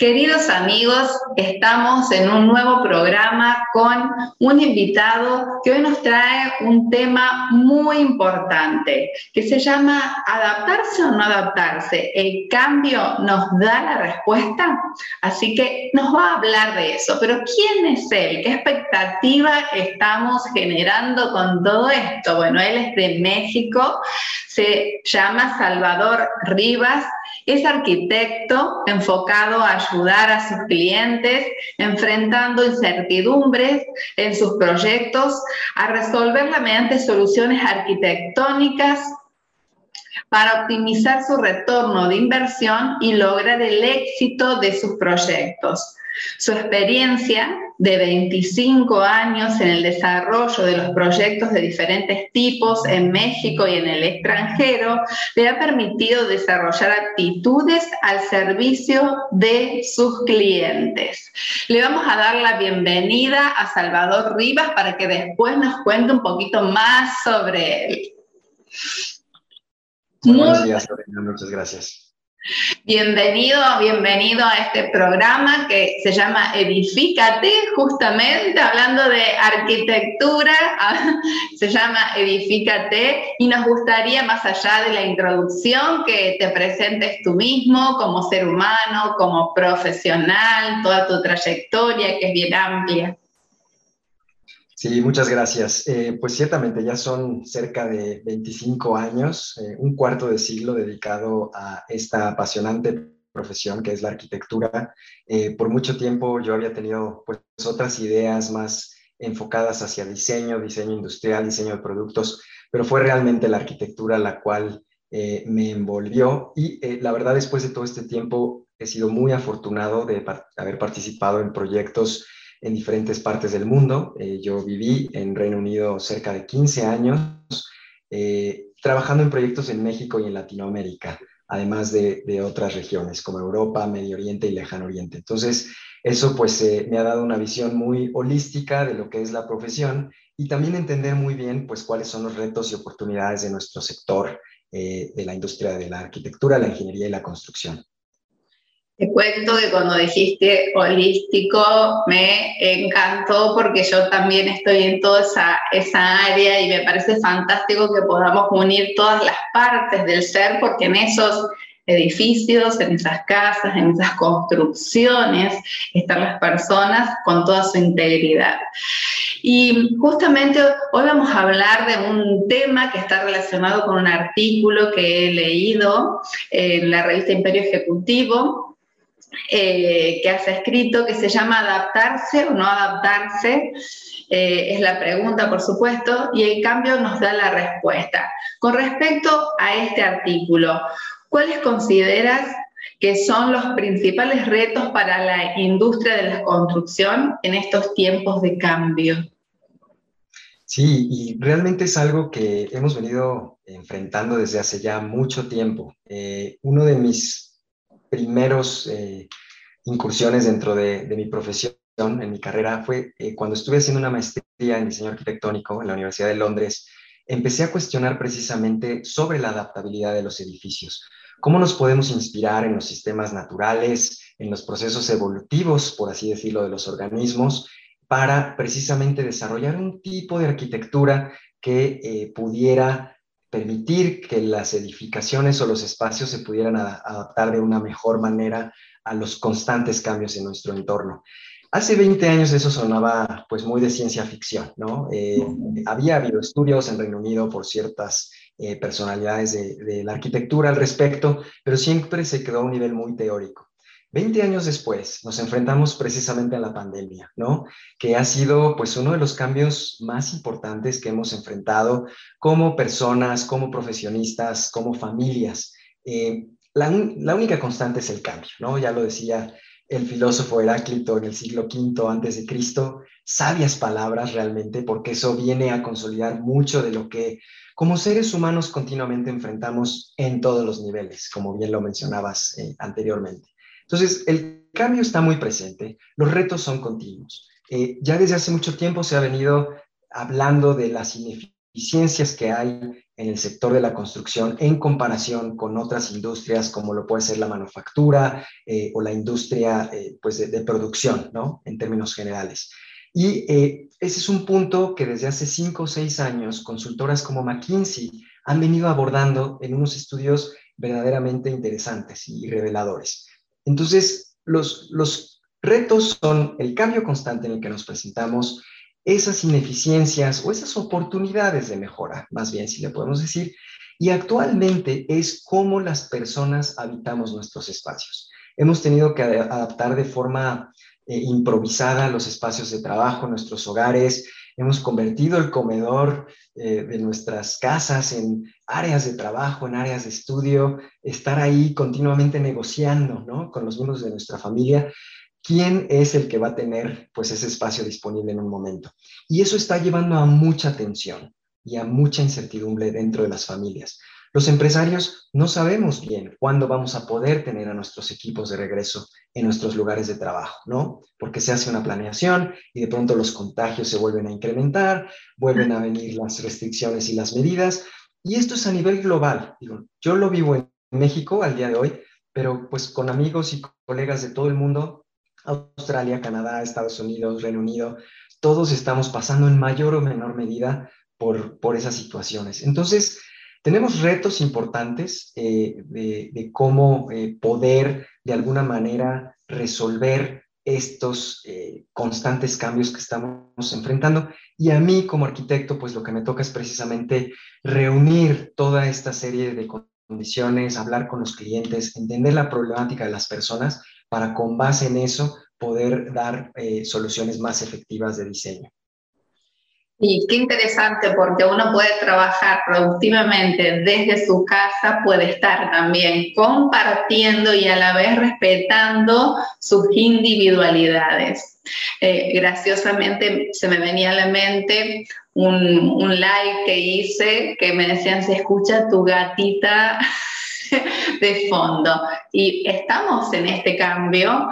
Queridos amigos, estamos en un nuevo programa con un invitado que hoy nos trae un tema muy importante que se llama adaptarse o no adaptarse. ¿El cambio nos da la respuesta? Así que nos va a hablar de eso. Pero ¿quién es él? ¿Qué expectativa estamos generando con todo esto? Bueno, él es de México, se llama Salvador Rivas es arquitecto enfocado a ayudar a sus clientes enfrentando incertidumbres en sus proyectos, a resolverla mediante soluciones arquitectónicas para optimizar su retorno de inversión y lograr el éxito de sus proyectos. Su experiencia de 25 años en el desarrollo de los proyectos de diferentes tipos en México y en el extranjero le ha permitido desarrollar actitudes al servicio de sus clientes. Le vamos a dar la bienvenida a Salvador Rivas para que después nos cuente un poquito más sobre él. Buenos días, Lorena, muchas gracias. Bienvenido, bienvenido a este programa que se llama Edifícate, justamente hablando de arquitectura, se llama Edifícate y nos gustaría, más allá de la introducción, que te presentes tú mismo como ser humano, como profesional, toda tu trayectoria que es bien amplia. Sí, muchas gracias. Eh, pues ciertamente ya son cerca de 25 años, eh, un cuarto de siglo dedicado a esta apasionante profesión que es la arquitectura. Eh, por mucho tiempo yo había tenido pues otras ideas más enfocadas hacia diseño, diseño industrial, diseño de productos, pero fue realmente la arquitectura la cual me envolvió y la verdad después de todo este tiempo he sido muy afortunado de haber participado en proyectos en diferentes partes del mundo. Eh, yo viví en Reino Unido cerca de 15 años, eh, trabajando en proyectos en México y en Latinoamérica, además de, otras regiones como Europa, Medio Oriente y Lejano Oriente. Entonces, eso pues eh, me ha dado una visión muy holística de lo que es la profesión y también entender muy bien pues cuáles son los retos y oportunidades de nuestro sector de la industria de la arquitectura, la ingeniería y la construcción. Te cuento que cuando dijiste holístico me encantó porque yo también estoy en toda esa, esa área y me parece fantástico que podamos unir todas las partes del ser porque en esos edificios, en esas casas, en esas construcciones, están las personas con toda su integridad. Y justamente hoy vamos a hablar de un tema que está relacionado con un artículo que he leído en la revista Imperio Ejecutivo, eh, que has escrito que se llama Adaptarse o no adaptarse. Eh, es la pregunta, por supuesto, y el cambio nos da la respuesta. Con respecto a este artículo, ¿cuáles consideras que son los principales retos para la industria de la construcción en estos tiempos de cambio? Sí, y realmente es algo que hemos venido enfrentando desde hace ya mucho tiempo. Eh, uno de mis primeros eh, incursiones dentro de, mi profesión, en mi carrera, fue eh, cuando estuve haciendo una maestría en diseño arquitectónico en la Universidad de Londres, empecé a cuestionar precisamente sobre la adaptabilidad de los edificios. ¿Cómo nos podemos inspirar en los sistemas naturales, en los procesos evolutivos, por así decirlo, de los organismos, para precisamente desarrollar un tipo de arquitectura que eh, pudiera permitir que las edificaciones o los espacios se pudieran adaptar de una mejor manera a los constantes cambios en nuestro entorno. Hace 20 años eso sonaba pues muy de ciencia ficción, ¿no? Eh, había habido estudios en Reino Unido por ciertas eh, personalidades de, de la arquitectura al respecto, pero siempre se quedó a un nivel muy teórico. 20 años después nos enfrentamos precisamente a la pandemia, ¿no? Que ha sido pues uno de los cambios más importantes que hemos enfrentado como personas, como profesionistas, como familias. Eh, la, única constante es el cambio, ¿no? Ya lo decía el filósofo Heráclito en el siglo V antes de Cristo, sabias palabras realmente, porque eso viene a consolidar mucho de lo que como seres humanos continuamente enfrentamos en todos los niveles, como bien lo mencionabas eh, anteriormente. Entonces, el cambio está muy presente, los retos son continuos. Eh, ya desde hace mucho tiempo se ha venido hablando de las ineficiencias que hay en el sector de la construcción en comparación con otras industrias como lo puede ser la manufactura eh, o la industria eh, pues de, producción, ¿no? En términos generales. Y eh, ese es un punto que desde hace cinco o seis años consultoras como McKinsey han venido abordando en unos estudios verdaderamente interesantes y reveladores. Entonces, los, los retos son el cambio constante en el que nos presentamos, esas ineficiencias o esas oportunidades de mejora, más bien si le podemos decir, y actualmente es cómo las personas habitamos nuestros espacios. Hemos tenido que adaptar de forma eh, improvisada los espacios de trabajo, nuestros hogares, hemos convertido el comedor eh, de nuestras casas en áreas de trabajo, en áreas de estudio, estar ahí continuamente negociando ¿no? con los miembros de nuestra familia quién es el que va a tener pues ese espacio disponible en un momento. Y eso está llevando a mucha tensión y a mucha incertidumbre dentro de las familias. Los empresarios no sabemos bien cuándo vamos a poder tener a nuestros equipos de regreso en nuestros lugares de trabajo, ¿no? Porque se hace una planeación y de pronto los contagios se vuelven a incrementar, vuelven a venir las restricciones y las medidas. Y esto es a nivel global. Yo lo vivo en México al día de hoy, pero pues con amigos y colegas de todo el mundo Australia, Canadá, Estados Unidos, Reino Unido, todos estamos pasando en mayor o menor medida por, por esas situaciones. Entonces, tenemos retos importantes eh, de, cómo eh, poder de alguna manera resolver estos eh, constantes cambios que estamos enfrentando. Y a mí como arquitecto, pues lo que me toca es precisamente reunir toda esta serie de condiciones, hablar con los clientes, entender la problemática de las personas para con base en eso poder dar soluciones más efectivas de diseño. Y qué interesante porque uno puede trabajar productivamente desde su casa, puede estar también compartiendo y a la vez respetando sus individualidades. Eh, graciosamente se me venía a la mente un, un live que hice que me decían, se escucha tu gatita de fondo. Y estamos en este cambio,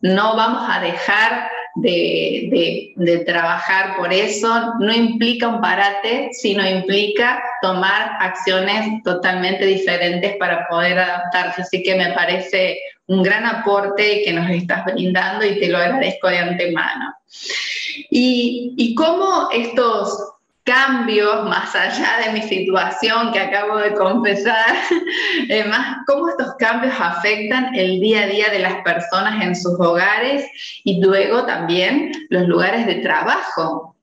no vamos a dejar de, trabajar por eso, no implica un parate, sino implica tomar acciones totalmente diferentes para poder adaptarse. Así que me parece un gran aporte que nos estás brindando y te lo agradezco de antemano. Y, y cómo estos cambios más allá de mi situación que acabo de confesar, eh, más cómo estos cambios afectan el día a día de las personas en sus hogares y luego también los lugares de trabajo.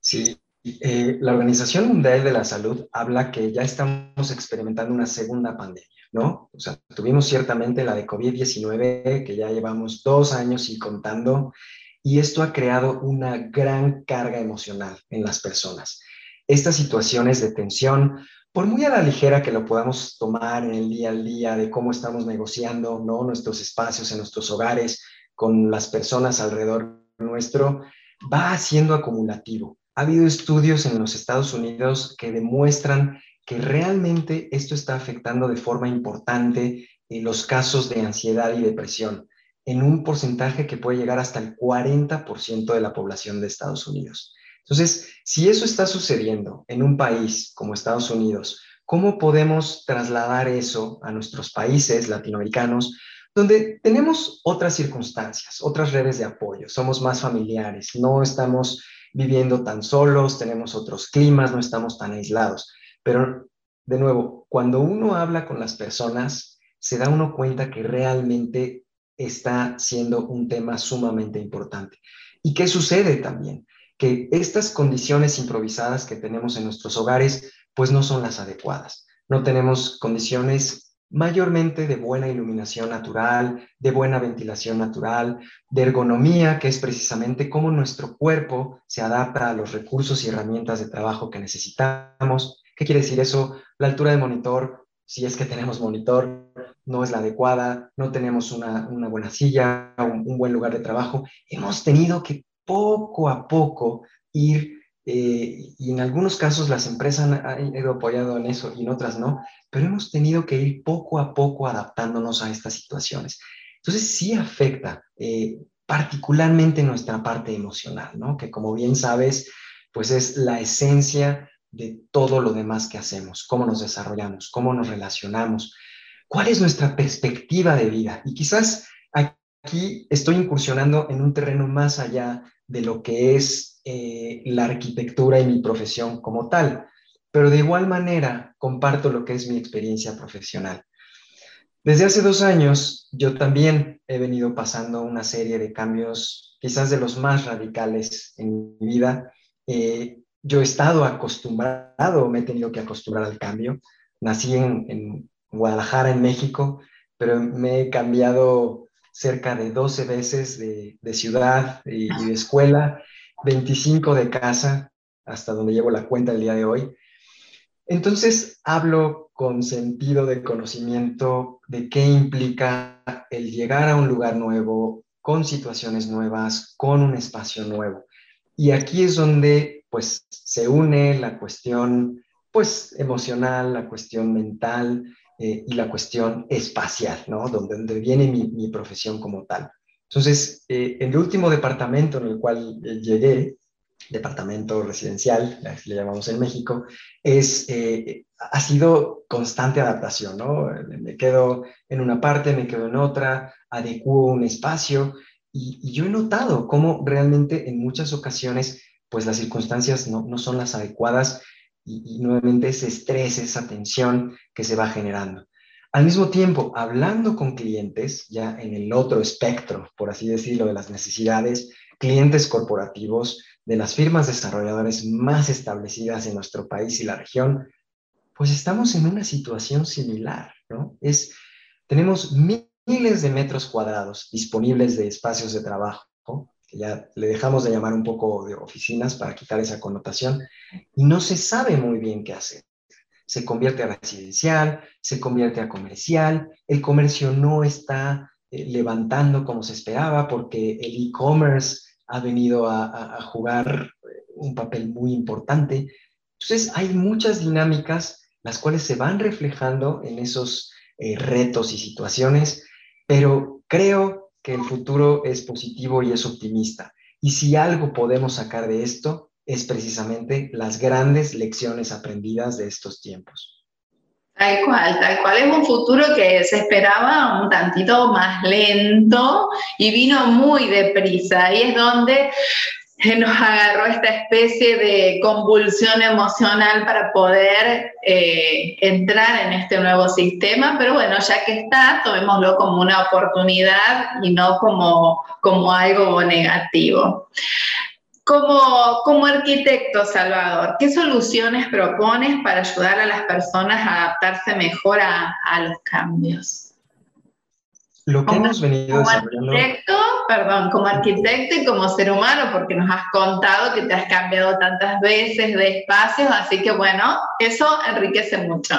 Sí, eh, la Organización Mundial de la Salud habla que ya estamos experimentando una segunda pandemia, ¿no? O sea, tuvimos ciertamente la de COVID-19, que ya llevamos dos años y contando, y esto ha creado una gran carga emocional en las personas. Estas situaciones de tensión, por muy a la ligera que lo podamos tomar en el día al día de cómo estamos negociando ¿no? nuestros espacios en nuestros hogares con las personas alrededor nuestro, va siendo acumulativo. Ha habido estudios en los Estados Unidos que demuestran que realmente esto está afectando de forma importante en los casos de ansiedad y depresión en un porcentaje que puede llegar hasta el 40% de la población de Estados Unidos. Entonces, si eso está sucediendo en un país como Estados Unidos, ¿cómo podemos trasladar eso a nuestros países latinoamericanos, donde tenemos otras circunstancias, otras redes de apoyo, somos más familiares, no estamos viviendo tan solos, tenemos otros climas, no estamos tan aislados. Pero, de nuevo, cuando uno habla con las personas, se da uno cuenta que realmente está siendo un tema sumamente importante. ¿Y qué sucede también? Que estas condiciones improvisadas que tenemos en nuestros hogares, pues no son las adecuadas. No tenemos condiciones mayormente de buena iluminación natural, de buena ventilación natural, de ergonomía, que es precisamente cómo nuestro cuerpo se adapta a los recursos y herramientas de trabajo que necesitamos. ¿Qué quiere decir eso? La altura del monitor si es que tenemos monitor, no es la adecuada, no tenemos una, buena silla, un, buen lugar de trabajo. Hemos tenido que poco a poco ir, eh, y en algunos casos las empresas han, ido apoyado en eso y en otras no, pero hemos tenido que ir poco a poco adaptándonos a estas situaciones. Entonces sí afecta eh, particularmente nuestra parte emocional, ¿no? Que como bien sabes, pues es la esencia de todo lo demás que hacemos, cómo nos desarrollamos, cómo nos relacionamos, cuál es nuestra perspectiva de vida. Y quizás aquí estoy incursionando en un terreno más allá de lo que es eh, la arquitectura y mi profesión como tal, pero de igual manera comparto lo que es mi experiencia profesional. Desde hace dos años yo también he venido pasando una serie de cambios, quizás de los más radicales en mi vida. Eh, yo he estado acostumbrado, me he tenido que acostumbrar al cambio. Nací en, Guadalajara, en México, pero me he cambiado cerca de 12 veces de, ciudad y, de escuela, 25 de casa, hasta donde llevo la cuenta el día de hoy. Entonces hablo con sentido de conocimiento de qué implica el llegar a un lugar nuevo, con situaciones nuevas, con un espacio nuevo. Y aquí es donde pues se une la cuestión pues emocional, la cuestión mental eh, y la cuestión espacial, ¿no? Donde, viene mi, profesión como tal. Entonces, eh, el último departamento en el cual eh, llegué, departamento residencial, le llamamos en México, es, ha sido constante adaptación, ¿no? Me quedo en una parte, me quedo en otra, adecuo un espacio y, y yo he notado cómo realmente en muchas ocasiones pues las circunstancias no, no son las adecuadas y, nuevamente ese estrés, esa tensión que se va generando. Al mismo tiempo, hablando con clientes, ya en el otro espectro, por así decirlo, de las necesidades, clientes corporativos de las firmas desarrolladoras más establecidas en nuestro país y la región, pues estamos en una situación similar, ¿no? Es, tenemos miles de metros cuadrados disponibles de espacios de trabajo ya le dejamos de llamar un poco de oficinas para quitar esa connotación, y no se sabe muy bien qué hacer. Se convierte a residencial, se convierte a comercial, el comercio no está eh, levantando como se esperaba porque el e-commerce ha venido a, jugar eh, un papel muy importante. Entonces hay muchas dinámicas las cuales se van reflejando en esos eh, retos y situaciones, pero creo que el futuro es positivo y es optimista. Y si algo podemos sacar de esto, es precisamente las grandes lecciones aprendidas de estos tiempos. Tal cual, tal cual. Es un futuro que se esperaba un tantito más lento y vino muy deprisa. Y es donde nos agarró esta especie de convulsión emocional para poder eh, entrar en este nuevo sistema, pero bueno, ya que está, tomémoslo como una oportunidad y no como, como algo negativo. Como, como arquitecto, Salvador, ¿qué soluciones propones para ayudar a las personas a adaptarse mejor a, a los cambios? Lo que hemos venido como Arquitecto, perdón, como arquitecto y como ser humano, porque nos has contado que te has cambiado tantas veces de espacios, así que bueno, eso enriquece mucho.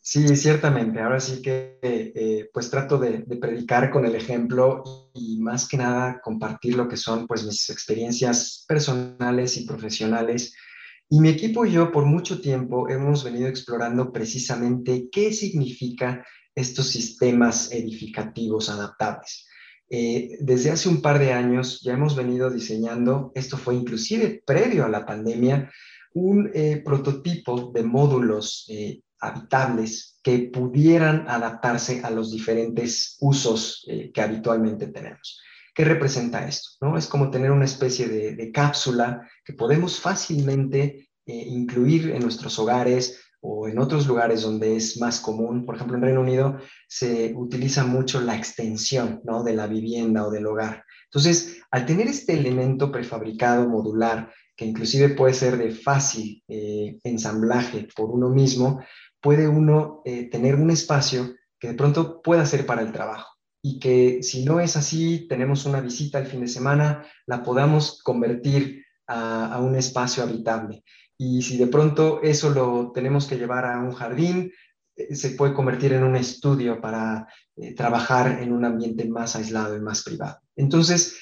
Sí, ciertamente. Ahora sí que eh, pues trato de, de, predicar con el ejemplo y más que nada compartir lo que son pues mis experiencias personales y profesionales. Y mi equipo y yo por mucho tiempo hemos venido explorando precisamente qué significa estos sistemas edificativos adaptables. Eh, desde hace un par de años ya hemos venido diseñando, esto fue inclusive previo a la pandemia, un eh, prototipo de módulos eh, habitables que pudieran adaptarse a los diferentes usos que habitualmente tenemos. ¿Qué representa esto? ¿no? Es como tener una especie de, cápsula que podemos fácilmente incluir en nuestros hogares, o en otros lugares donde es más común, por ejemplo en Reino Unido, se utiliza mucho la extensión ¿no? de la vivienda o del hogar. Entonces, al tener este elemento prefabricado modular, que inclusive puede ser de fácil eh, ensamblaje por uno mismo, puede uno eh, tener un espacio que de pronto pueda ser para el trabajo y que si no es así, tenemos una visita el fin de semana, la podamos convertir a, a un espacio habitable. Y si de pronto eso lo tenemos que llevar a un jardín, eh, se puede convertir en un estudio para eh, trabajar en un ambiente más aislado y más privado. Entonces,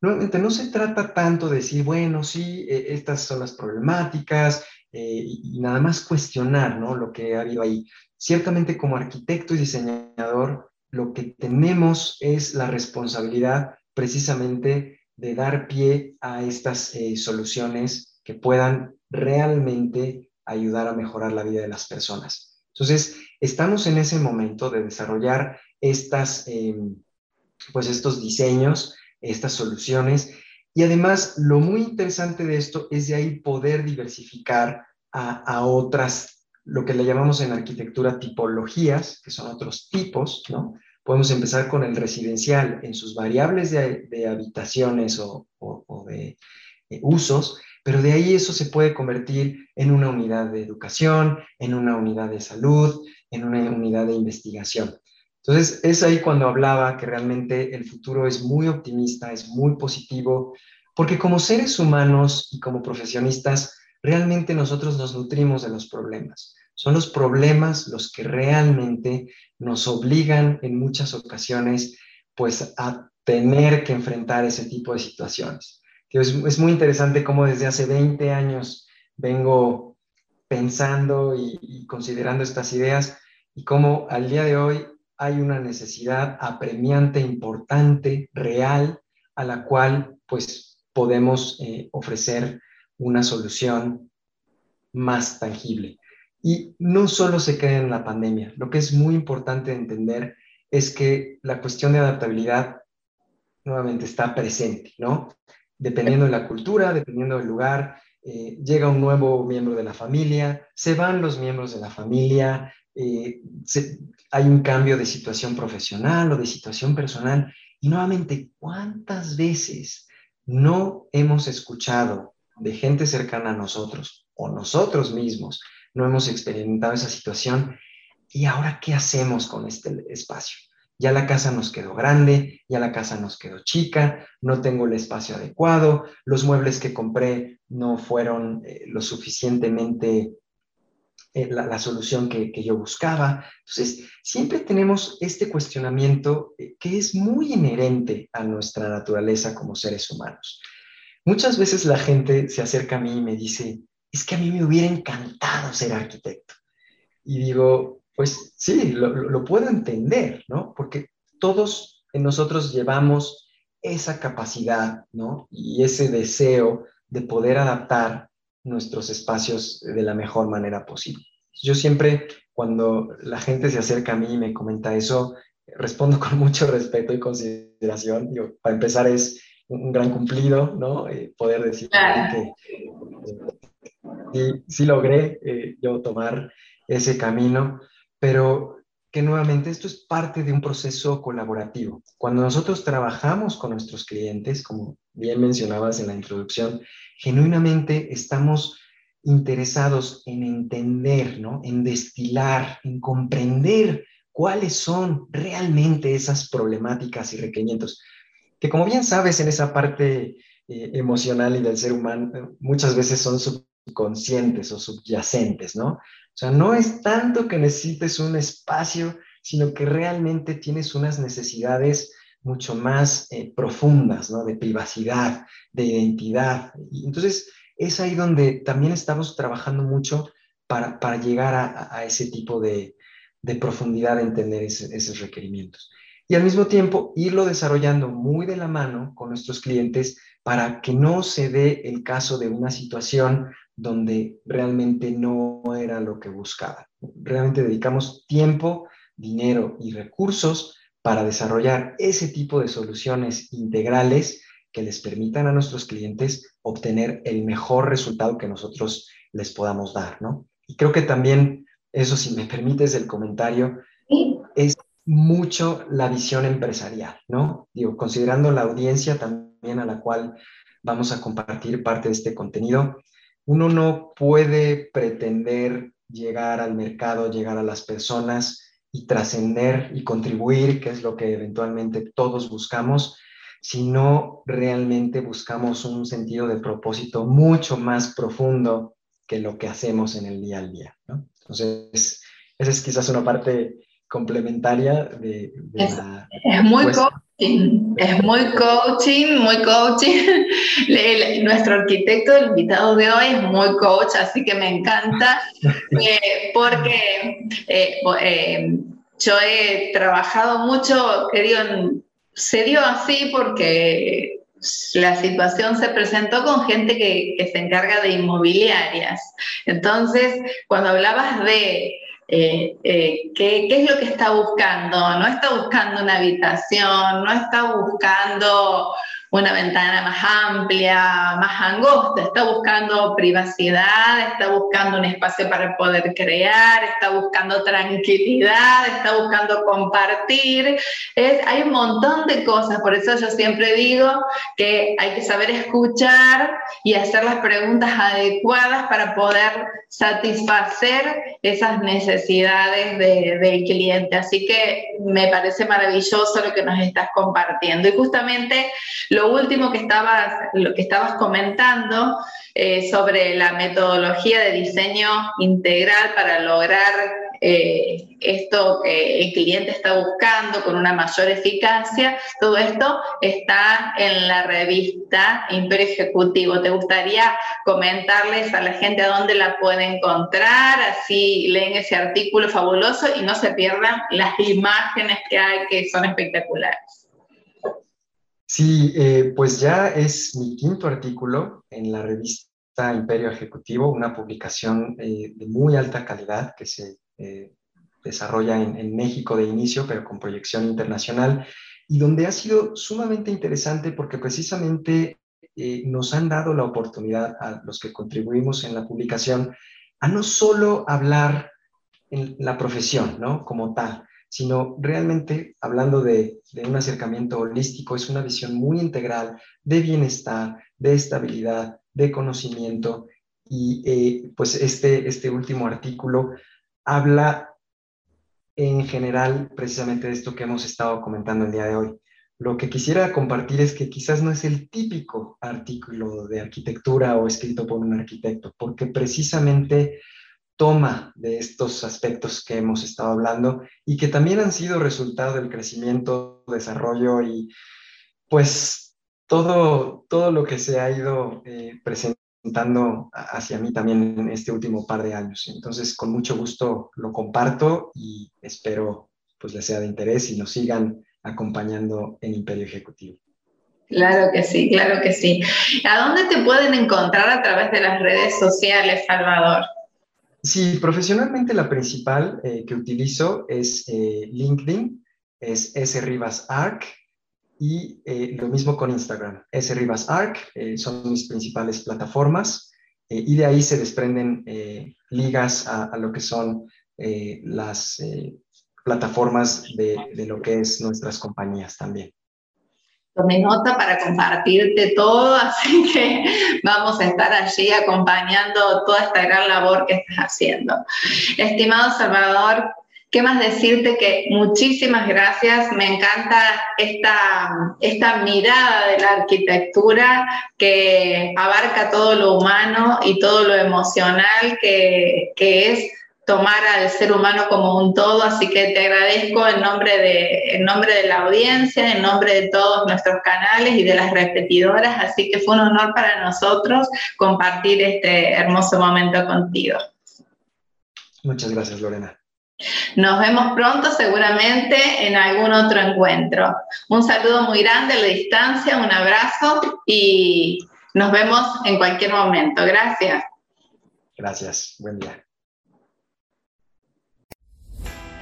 nuevamente, no se trata tanto de decir, bueno, sí, e, estas son las problemáticas y, y, nada más cuestionar ¿no? lo que ha habido ahí. Ciertamente como arquitecto y diseñador, lo que tenemos es la responsabilidad precisamente de dar pie a estas eh, soluciones que puedan realmente ayudar a mejorar la vida de las personas. Entonces, estamos en ese momento de desarrollar estas, em, pues estos diseños, estas soluciones, y además lo muy interesante de esto es de ahí poder diversificar a, a otras, lo que le llamamos en arquitectura tipologías, que son otros tipos, ¿no? Podemos empezar con el residencial en sus variables de, habitaciones o, de eh, usos, pero de ahí eso se puede convertir en una unidad de educación, en una unidad de salud, en una unidad de investigación. Entonces, es ahí cuando hablaba que realmente el futuro es muy optimista, es muy positivo, porque como seres humanos y como profesionistas, realmente nosotros nos nutrimos de los problemas. Son los problemas los que realmente nos obligan en muchas ocasiones pues a tener que enfrentar ese tipo de situaciones. Es, muy interesante cómo desde hace 20 años vengo pensando y, y considerando estas ideas y cómo al día de hoy hay una necesidad apremiante, importante, real, a la cual pues podemos eh, ofrecer una solución más tangible. Y no solo se queda en la pandemia, lo que es muy importante entender es que la cuestión de adaptabilidad nuevamente está presente, ¿no? Dependiendo de la cultura, dependiendo del lugar, eh, llega un nuevo miembro de la familia, se van los miembros de la familia, eh, hay un cambio de situación profesional o de situación personal. Y nuevamente, ¿cuántas veces no hemos escuchado de gente cercana a nosotros o nosotros mismos no hemos experimentado esa situación. ¿Y ahora qué hacemos con este espacio? Ya la casa nos quedó grande, ya la casa nos quedó chica, no tengo el espacio adecuado, los muebles que compré no fueron eh, lo suficientemente eh, la, solución que, yo buscaba. Entonces, siempre tenemos este cuestionamiento eh, que es muy inherente a nuestra naturaleza como seres humanos. Muchas veces la gente se acerca a mí y me dice, es que a mí me hubiera encantado ser arquitecto. Y digo, pues sí, lo, puedo entender, ¿no? Porque todos nosotros llevamos esa capacidad, ¿no? Y ese deseo de poder adaptar nuestros espacios de la mejor manera posible. Yo siempre, cuando la gente se acerca a mí y me comenta eso, respondo con mucho respeto y consideración. Para empezar, es un gran cumplido, ¿no? Eh, poder decir que y sí logré eh, yo tomar ese camino, pero que nuevamente esto es parte de un proceso colaborativo. Cuando nosotros trabajamos con nuestros clientes, como bien mencionabas en la introducción, genuinamente estamos interesados en entender, ¿no? en destilar, en comprender cuáles son realmente esas problemáticas y requerimientos, que como bien sabes en esa parte eh, emocional y del ser humano, muchas veces son conscientes o subyacentes, ¿no? O sea, no es tanto que necesites un espacio, sino que realmente tienes unas necesidades mucho más eh, profundas, ¿no? De privacidad, de identidad. Entonces, es ahí donde también estamos trabajando mucho para, para llegar a, a, ese tipo de, de profundidad de entender esos requerimientos. Y al mismo tiempo, irlo desarrollando muy de la mano con nuestros clientes para que no se dé el caso de una situación donde realmente no era lo que buscaba. Realmente dedicamos tiempo, dinero y recursos para desarrollar ese tipo de soluciones integrales que les permitan a nuestros clientes obtener el mejor resultado que nosotros les podamos dar, ¿no? Y creo que también, eso si me permites el comentario, es mucho la visión empresarial, ¿no? Digo, considerando la audiencia también a la cual vamos a compartir parte de este contenido, uno no puede pretender llegar al mercado, llegar a las personas y trascender y contribuir, que es lo que eventualmente todos buscamos, si no realmente buscamos un sentido de propósito mucho más profundo que lo que hacemos en el día al día. Entonces, esa es quizás una parte complementaria de, la... Es muy coaching, es muy coaching, muy coaching. nuestro arquitecto, el invitado de hoy, es muy coach, así que me encanta, eh, porque eh, eh, yo he trabajado mucho, se dio así porque la situación se presentó con gente que, que, se encarga de inmobiliarias. Entonces, cuando hablabas de eh, eh, ¿qué, ¿qué, es lo que está buscando? No está buscando una habitación, no está buscando una ventana más amplia, más angosta, está buscando privacidad, está buscando un espacio para poder crear, está buscando tranquilidad, está buscando compartir. Hay un montón de cosas, por eso yo siempre digo que hay que saber escuchar y hacer las preguntas adecuadas para poder satisfacer esas necesidades del cliente. Así que me parece maravilloso lo que nos estás compartiendo. Y justamente lo último que estabas, lo que estabas comentando eh, sobre la metodología de diseño integral para lograr eh, esto que el cliente está buscando con una mayor eficacia, todo esto está en la revista Imperio Ejecutivo. ¿Te gustaría comentarles a la gente a dónde la puede encontrar? Así leen ese artículo fabuloso y no se pierdan las imágenes que hay que son espectaculares. Sí, eh, pues ya es mi quinto artículo en la revista Imperio Ejecutivo, una publicación eh, de muy alta calidad que se eh, desarrolla en, México de inicio, pero con proyección internacional, y donde ha sido sumamente interesante porque precisamente nos han dado la oportunidad a los que contribuimos en la publicación a no solo hablar en la profesión, ¿no? Como tal, sino realmente hablando de, un acercamiento holístico, es una visión muy integral de bienestar, de estabilidad, de conocimiento. Y eh, pues este, este último artículo habla en general precisamente de esto que hemos estado comentando el día de hoy. Lo que quisiera compartir es que quizás no es el típico artículo de arquitectura o escrito por un arquitecto, porque precisamente toma de estos aspectos que hemos estado hablando y que también han sido resultado del crecimiento, desarrollo y pues todo, todo lo que se ha ido eh, presentando hacia mí también en este último par de años. Entonces, con mucho gusto lo comparto y espero pues les sea de interés y nos sigan acompañando en Imperio Ejecutivo. Claro que sí, claro que sí. ¿A dónde te pueden encontrar a través de las redes sociales, Salvador? Sí, profesionalmente la principal eh, que utilizo es eh, LinkedIn, es sribasarc y eh, lo mismo con Instagram, sribasarc, son mis principales plataformas y de ahí se desprenden ligas a, lo que son las plataformas de lo que es nuestras compañías también tomé nota para compartirte todo, así que vamos a estar allí acompañando toda esta gran labor que estás haciendo. Estimado Salvador, ¿qué más decirte? Que muchísimas gracias, me encanta esta, esta mirada de la arquitectura que abarca todo lo humano y todo lo emocional que, que es tomar al ser humano como un todo, así que te agradezco en nombre, de, en nombre de la audiencia, en nombre de todos nuestros canales y de las repetidoras, así que fue un honor para nosotros compartir este hermoso momento contigo. Muchas gracias, Lorena. Nos vemos pronto seguramente en algún otro encuentro. Un saludo muy grande a la distancia, un abrazo y nos vemos en cualquier momento. Gracias. Gracias. Buen día.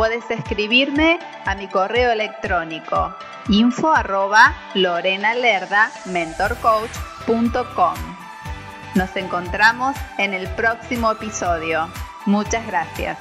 Puedes escribirme a mi correo electrónico info arroba mentorcoach.com. Nos encontramos en el próximo episodio. Muchas gracias.